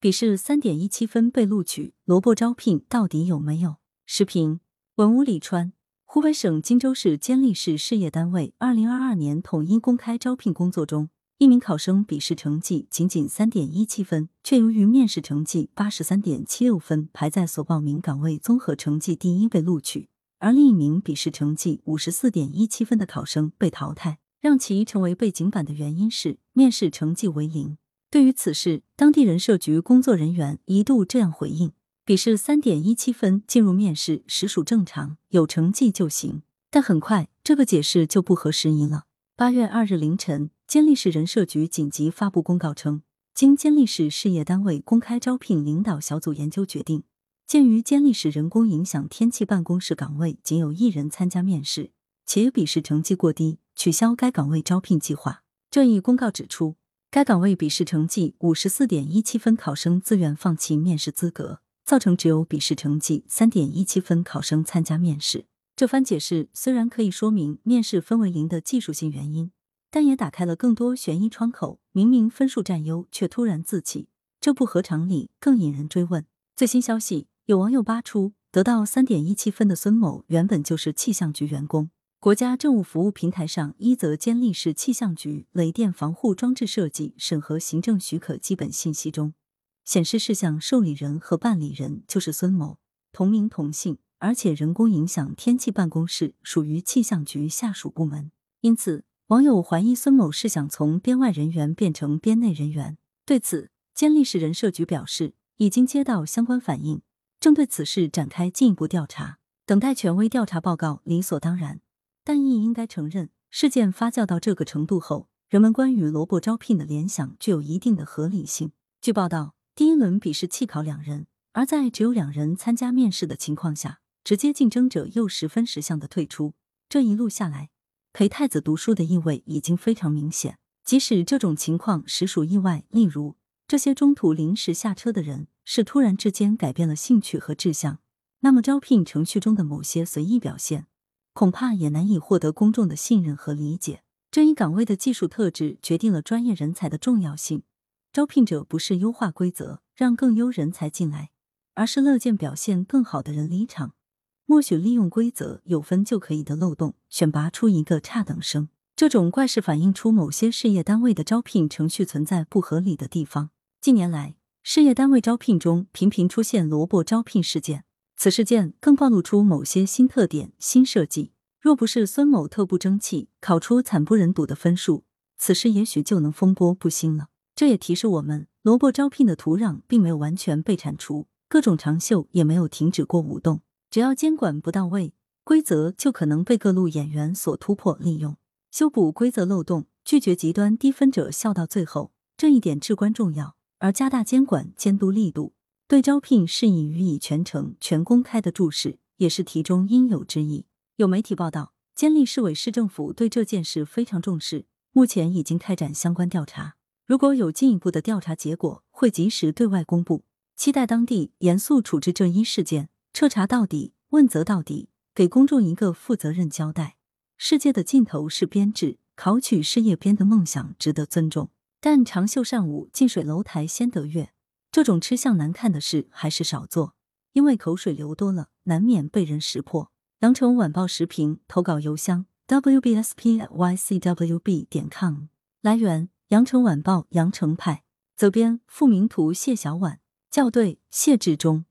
笔试三点一七分被录取，萝卜招聘到底有没有？视频：文武李川。湖北省荆州市监利市事业单位二零二二年统一公开招聘工作中，一名考生笔试成绩仅仅三点一七分，却由于面试成绩八十三点七六分，排在所报名岗位综合成绩第一被录取，而另一名笔试成绩五十四点一七分的考生被淘汰。让其成为背景板的原因是面试成绩为零。对于此事，当地人社局工作人员一度这样回应：笔试三点一七分进入面试实属正常，有成绩就行。但很快，这个解释就不合时宜了。八月二日凌晨，监利市人社局紧急发布公告称，经监利市事业单位公开招聘领导小组研究决定，鉴于监利市人工影响天气办公室岗位仅有一人参加面试，且笔试成绩过低。取消该岗位招聘计划。这一公告指出，该岗位笔试成绩五十四点一七分考生自愿放弃面试资格，造成只有笔试成绩三点一七分考生参加面试。这番解释虽然可以说明面试分为零的技术性原因，但也打开了更多悬疑窗口。明明分数占优，却突然自弃，这不合常理，更引人追问。最新消息，有网友扒出，得到三点一七分的孙某原本就是气象局员工。国家政务服务平台上一则监利市气象局雷电防护装置设计审核行政许可基本信息中，显示事项受理人和办理人就是孙某，同名同姓，而且人工影响天气办公室属于气象局下属部门。因此，网友怀疑孙某是想从编外人员变成编内人员。对此，监利市人社局表示，已经接到相关反映，正对此事展开进一步调查，等待权威调查报告理所当然。但亦应该承认，事件发酵到这个程度后，人们关于萝卜招聘的联想具有一定的合理性。据报道，第一轮笔试弃考两人，而在只有两人参加面试的情况下，直接竞争者又十分识相的退出。这一路下来，陪太子读书的意味已经非常明显。即使这种情况实属意外，例如这些中途临时下车的人是突然之间改变了兴趣和志向，那么招聘程序中的某些随意表现。恐怕也难以获得公众的信任和理解。这一岗位的技术特质决定了专业人才的重要性。招聘者不是优化规则让更优人才进来，而是乐见表现更好的人离场，默许利用规则有分就可以的漏洞，选拔出一个差等生。这种怪事反映出某些事业单位的招聘程序存在不合理的地方。近年来，事业单位招聘中频频出现萝卜招聘事件。此事件更暴露出某些新特点、新设计。若不是孙某特不争气，考出惨不忍睹的分数，此事也许就能风波不兴了。这也提示我们，萝卜招聘的土壤并没有完全被铲除，各种长袖也没有停止过舞动。只要监管不到位，规则就可能被各路演员所突破利用。修补规则漏洞，拒绝极端低分者笑到最后，这一点至关重要。而加大监管监督力度。对招聘是以予以全程、全公开的注释，也是题中应有之义。有媒体报道，监利市委市政府对这件事非常重视，目前已经开展相关调查。如果有进一步的调查结果，会及时对外公布。期待当地严肃处置这一事件，彻查到底，问责到底，给公众一个负责任交代。世界的尽头是编制，考取事业编的梦想值得尊重，但长袖善舞，近水楼台先得月。这种吃相难看的事还是少做，因为口水流多了，难免被人识破。羊城晚报时评投稿邮箱：wbspycwb 点 com。来源：羊城晚报羊城派。责编：付明图，谢小婉。校对：谢志忠。